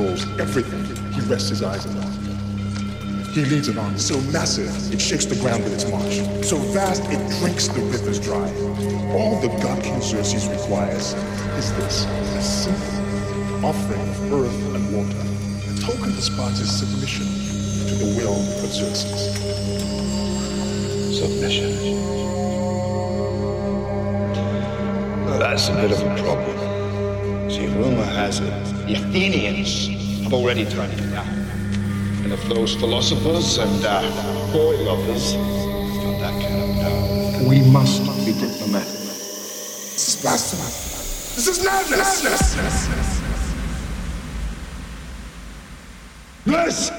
controls everything he rests his eyes upon. He leads an army so massive it shakes the ground with its march, so vast it drinks the rivers dry. All the god King Xerxes requires is this, a simple offering of earth and water, a token of Sparta's submission to the will of Xerxes. Submission. That's a bit of a problem. Has it the Athenians have already turned it down. And if those philosophers and uh, boy lovers have got that kind of power, we must not be diplomatic. This is blasphemy. This is madness. This is From Techno.